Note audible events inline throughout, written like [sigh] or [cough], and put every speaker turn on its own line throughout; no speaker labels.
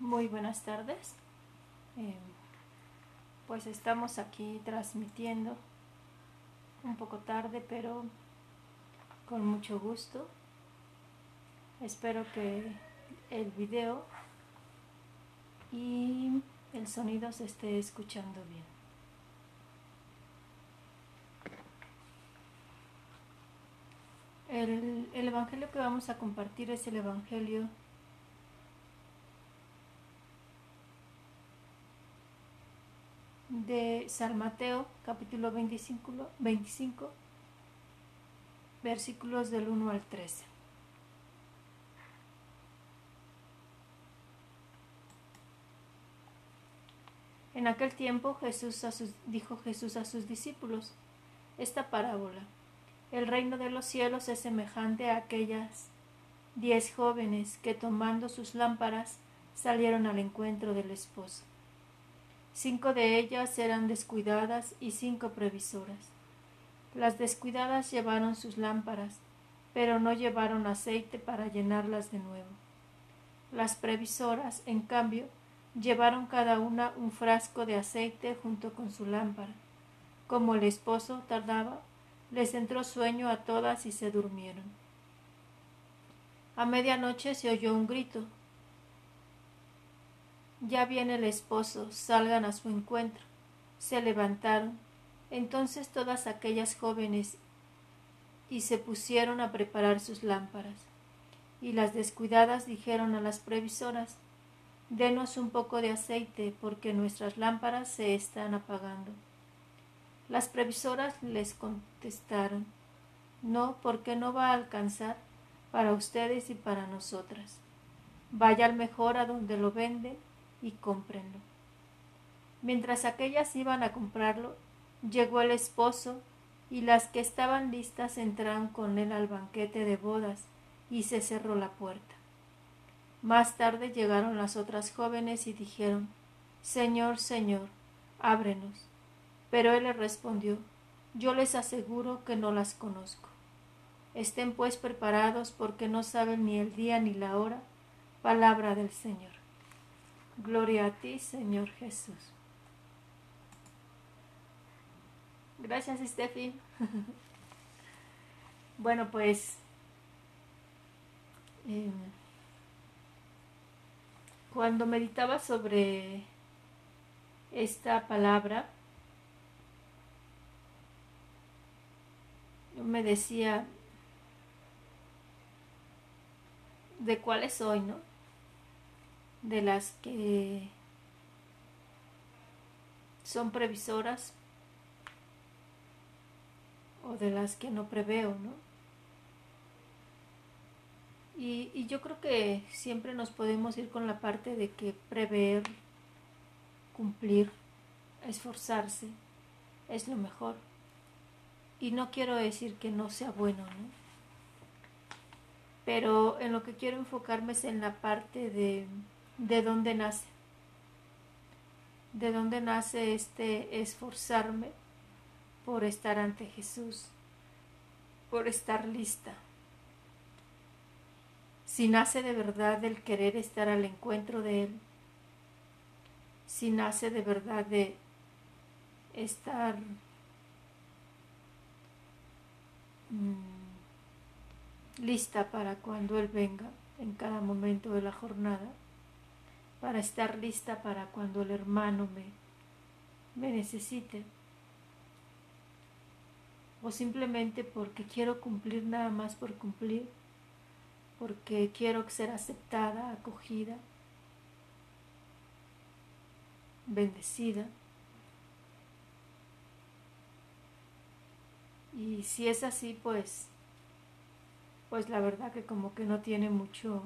Muy buenas tardes. Eh, pues estamos aquí transmitiendo un poco tarde, pero con mucho gusto. Espero que el video y el sonido se esté escuchando bien. El, el evangelio que vamos a compartir es el evangelio de San Mateo, capítulo 25, 25, versículos del 1 al 13. En aquel tiempo Jesús dijo Jesús a sus discípulos esta parábola. El reino de los cielos es semejante a aquellas diez jóvenes que tomando sus lámparas salieron al encuentro del esposo. Cinco de ellas eran descuidadas y cinco previsoras. Las descuidadas llevaron sus lámparas, pero no llevaron aceite para llenarlas de nuevo. Las previsoras, en cambio, llevaron cada una un frasco de aceite junto con su lámpara. Como el esposo tardaba, les entró sueño a todas y se durmieron. A medianoche se oyó un grito ya viene el esposo, salgan a su encuentro. Se levantaron entonces todas aquellas jóvenes y se pusieron a preparar sus lámparas. Y las descuidadas dijeron a las previsoras Denos un poco de aceite, porque nuestras lámparas se están apagando. Las previsoras les contestaron No, porque no va a alcanzar para ustedes y para nosotras. Vaya al mejor a donde lo venden y cómprenlo. Mientras aquellas iban a comprarlo, llegó el esposo y las que estaban listas entraron con él al banquete de bodas y se cerró la puerta. Más tarde llegaron las otras jóvenes y dijeron Señor, Señor, ábrenos. Pero él les respondió Yo les aseguro que no las conozco. Estén pues preparados porque no saben ni el día ni la hora. Palabra del Señor. Gloria a ti, Señor Jesús. Gracias, Steffi. [laughs] bueno, pues em, cuando meditaba sobre esta palabra, me decía de cuáles soy, ¿no? De las que son previsoras o de las que no preveo, ¿no? Y, yo creo que siempre nos podemos ir con la parte de que prever, cumplir, esforzarse es lo mejor. Y no quiero decir que no sea bueno, ¿no? Pero en lo que quiero enfocarme es en la parte de de dónde nace. De dónde nace este esforzarme por estar ante Jesús, por estar lista. Si nace de verdad del querer estar al encuentro de Él, si nace de verdad de estar mm, lista para cuando Él venga en cada momento de la jornada para estar lista para cuando el hermano me, me necesite. O simplemente porque quiero cumplir nada más por cumplir, porque quiero ser aceptada, acogida, bendecida. Y si es así, pues, pues la verdad que como que no tiene mucho,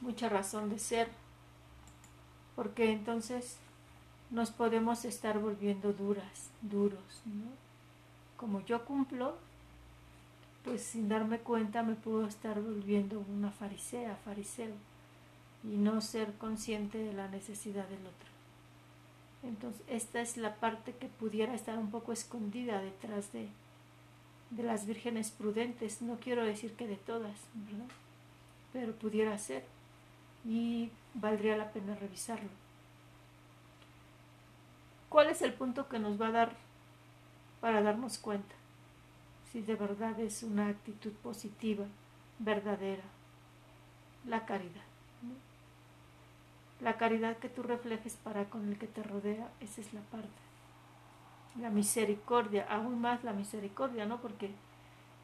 mucha razón de ser, porque entonces nos podemos estar volviendo duras, duros, ¿no? Como yo cumplo, pues sin darme cuenta me puedo estar volviendo una farisea, fariseo, y no ser consciente de la necesidad del otro. Entonces, esta es la parte que pudiera estar un poco escondida detrás de, de las vírgenes prudentes, no quiero decir que de todas, pero pudiera ser y valdría la pena revisarlo. ¿Cuál es el punto que nos va a dar para darnos cuenta si de verdad es una actitud positiva, verdadera? La caridad. La caridad que tú reflejes para con el que te rodea, esa es la parte. La misericordia, aún más la misericordia, ¿no? Porque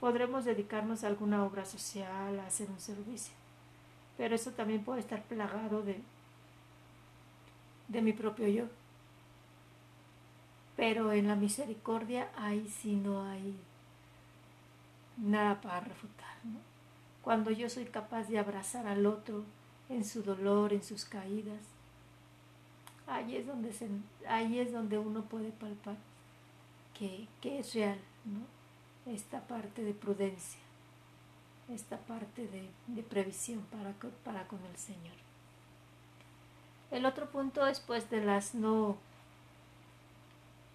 podremos dedicarnos a alguna obra social, a hacer un servicio. Pero eso también puede estar plagado de, de mi propio yo. Pero en la misericordia ahí sí no hay nada para refutar. ¿no? Cuando yo soy capaz de abrazar al otro en su dolor, en sus caídas, ahí es donde, ahí es donde uno puede palpar que, es real ¿no? esta parte de prudencia esta parte de, previsión para, para con el Señor. El otro punto es pues de las no,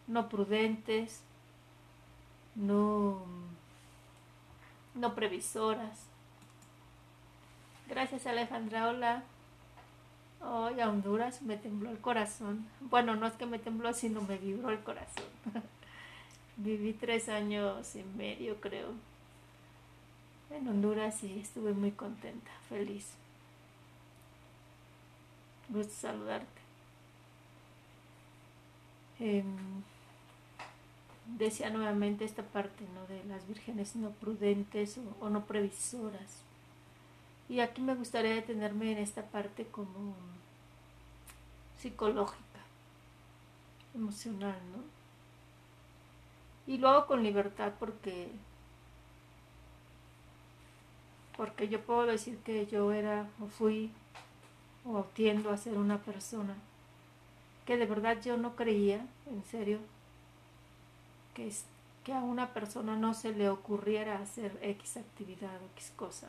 no prudentes, no, no previsoras. Gracias Alejandra, hola. Hoy a Honduras me tembló el corazón. Bueno, no es que me tembló, sino me vibró el corazón. [laughs] Viví tres años y medio, creo, en Honduras y estuve muy contenta, feliz. Gusto saludarte. Em, decía nuevamente esta parte ¿no? de las vírgenes no prudentes o, no previsoras. Y aquí me gustaría detenerme en esta parte como psicológica, emocional, ¿no? Y lo hago con libertad porque porque yo puedo decir que yo era o fui o tiendo a ser una persona que de verdad yo no creía, en serio, que, que a una persona no se le ocurriera hacer X actividad o X cosa.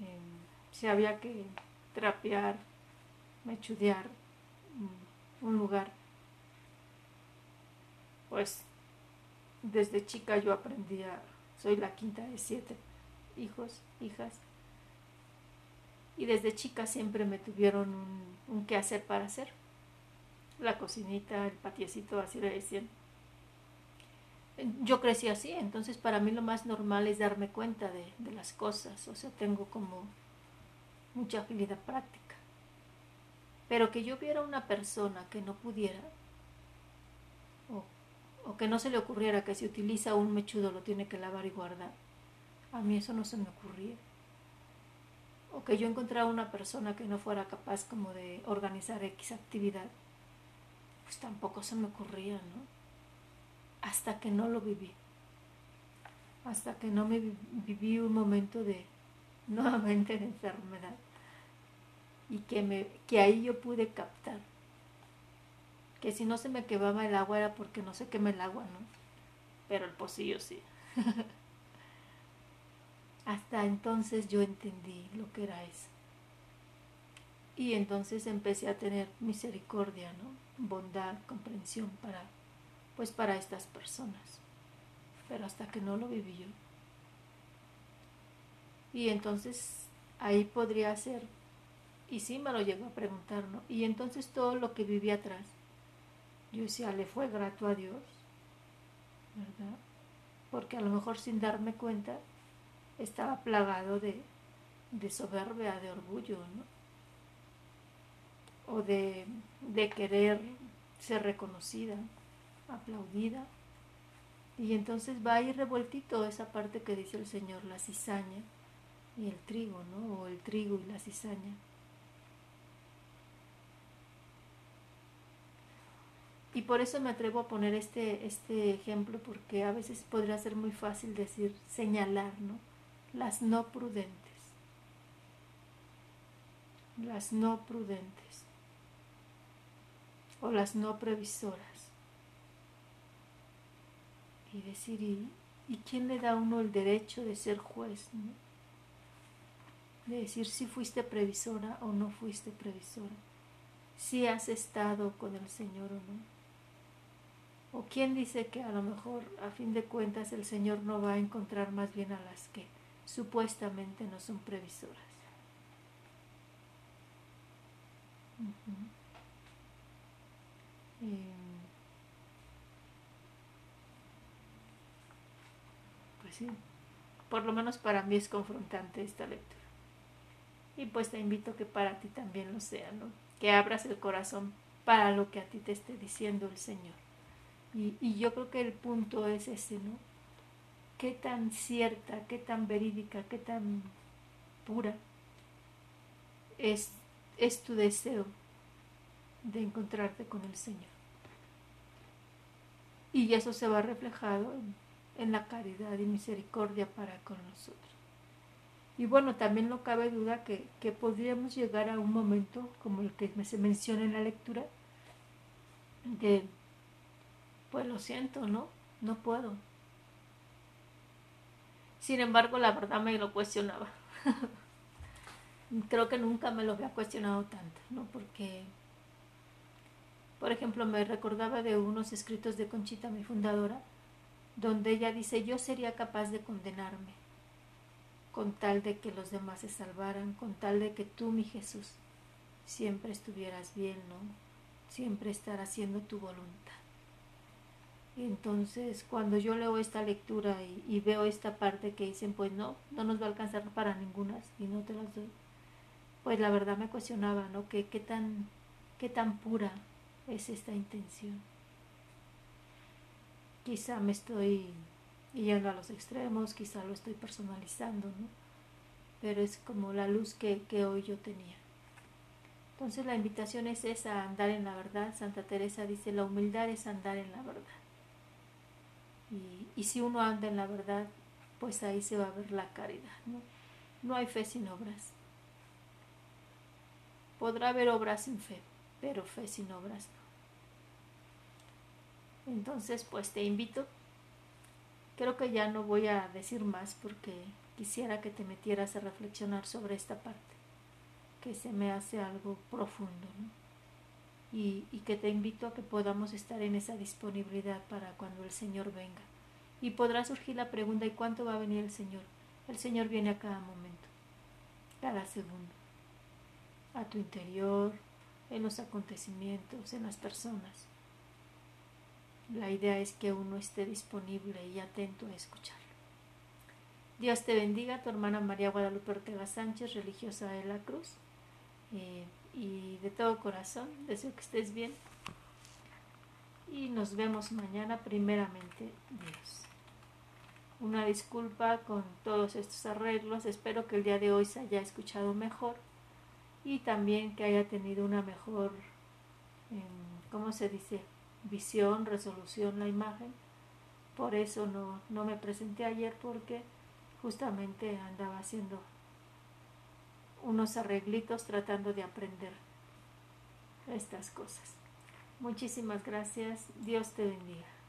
Em, si había que trapear, mechudear un lugar, pues desde chica yo aprendía, soy la quinta de siete hijos, hijas. Y desde chica siempre me tuvieron un, qué hacer para hacer. La cocinita, el patiecito, así le decían. Yo crecí así, entonces para mí lo más normal es darme cuenta de, las cosas, o sea, tengo como mucha agilidad práctica. Pero que yo viera una persona que no pudiera, o, o que no se le ocurriera que si utiliza un mechudo lo tiene que lavar y guardar, a mí eso no se me ocurría. O que yo encontrara una persona que no fuera capaz como de organizar X actividad, pues tampoco se me ocurría, ¿no? Hasta que no lo viví. Hasta que no me viví un momento de nuevamente de enfermedad. Y que, me, que ahí yo pude captar que si no se me quemaba el agua era porque no se quema el agua, ¿no? Pero el pocillo sí. [laughs] Hasta entonces yo entendí lo que era eso. Y entonces empecé a tener misericordia, ¿no? Bondad, comprensión para pues para estas personas. Pero hasta que no lo viví yo. Y entonces ahí podría ser y sí me lo llegó a preguntar, ¿no? Y entonces todo lo que viví atrás, yo decía, le fue grato a Dios, ¿verdad? Porque a lo mejor sin darme cuenta, estaba plagado de, soberbia, de orgullo, ¿no? O de, de querer ser reconocida, aplaudida. Y entonces va a ir revueltito esa parte que dice el Señor, la cizaña y el trigo, ¿no? O el trigo y la cizaña. Y por eso me atrevo a poner este, este ejemplo, porque a veces podría ser muy fácil decir, señalar, ¿no? las no prudentes, las no prudentes o las no previsoras. Y decir, ¿y, quién le da a uno el derecho de ser juez? De decir si fuiste previsora o no fuiste previsora, si has estado con el Señor o no. O quién dice que a lo mejor a fin de cuentas el Señor no va a encontrar más bien a las que supuestamente no son previsoras. pues sí, por lo menos para mí es confrontante esta lectura. Y pues te invito que para ti también lo sea, ¿no? Que abras el corazón para lo que a ti te esté diciendo el Señor. Y, yo creo que el punto es ese, ¿no? Qué tan cierta, qué tan verídica, qué tan pura es, es tu deseo de encontrarte con el Señor. Y eso se va reflejado en, en la caridad y misericordia para con nosotros. Y bueno, también no cabe duda que, que podríamos llegar a un momento como el que se menciona en la lectura, de, pues lo siento, ¿no? No puedo. Sin embargo, la verdad me lo cuestionaba. [laughs] Creo que nunca me lo había cuestionado tanto, ¿no? Porque por ejemplo, me recordaba de unos escritos de Conchita, mi fundadora, donde ella dice, yo sería capaz de condenarme con tal de que los demás se salvaran, con tal de que tú, mi Jesús, siempre estuvieras bien, ¿no? Siempre estar haciendo tu voluntad. Entonces, cuando yo leo esta lectura y, veo esta parte que dicen, pues no, no nos va a alcanzar para ninguna y no te las doy, pues la verdad me cuestionaba, ¿no? ¿Qué, qué, tan, qué tan pura es esta intención. Quizá me estoy yendo a los extremos, quizá lo estoy personalizando, ¿no? Pero es como la luz que, hoy yo tenía. Entonces la invitación es esa, andar en la verdad. Santa Teresa dice, la humildad es andar en la verdad. Y, si uno anda en la verdad, pues ahí se va a ver la caridad, ¿no? No hay fe sin obras. Podrá haber obras sin fe, pero fe sin obras no. Entonces, pues te invito. Creo que ya no voy a decir más porque quisiera que te metieras a reflexionar sobre esta parte, que se me hace algo profundo, y, que te invito a que podamos estar en esa disponibilidad para cuando el Señor venga. Y podrá surgir la pregunta, ¿y cuánto va a venir el Señor? El Señor viene a cada momento, cada segundo, a tu interior, en los acontecimientos, en las personas. La idea es que uno esté disponible y atento a escucharlo. Dios te bendiga, tu hermana María Guadalupe Ortega Sánchez, religiosa de la Cruz. Eh, y de todo corazón, deseo que estés bien. Y nos vemos mañana, primeramente Dios. Una disculpa con todos estos arreglos. Espero que el día de hoy se haya escuchado mejor y también que haya tenido una mejor, em, ¿cómo se dice? visión, resolución la imagen. Por eso no, no me presenté ayer porque justamente andaba haciendo unos arreglitos tratando de aprender estas cosas. Muchísimas gracias. Dios te bendiga.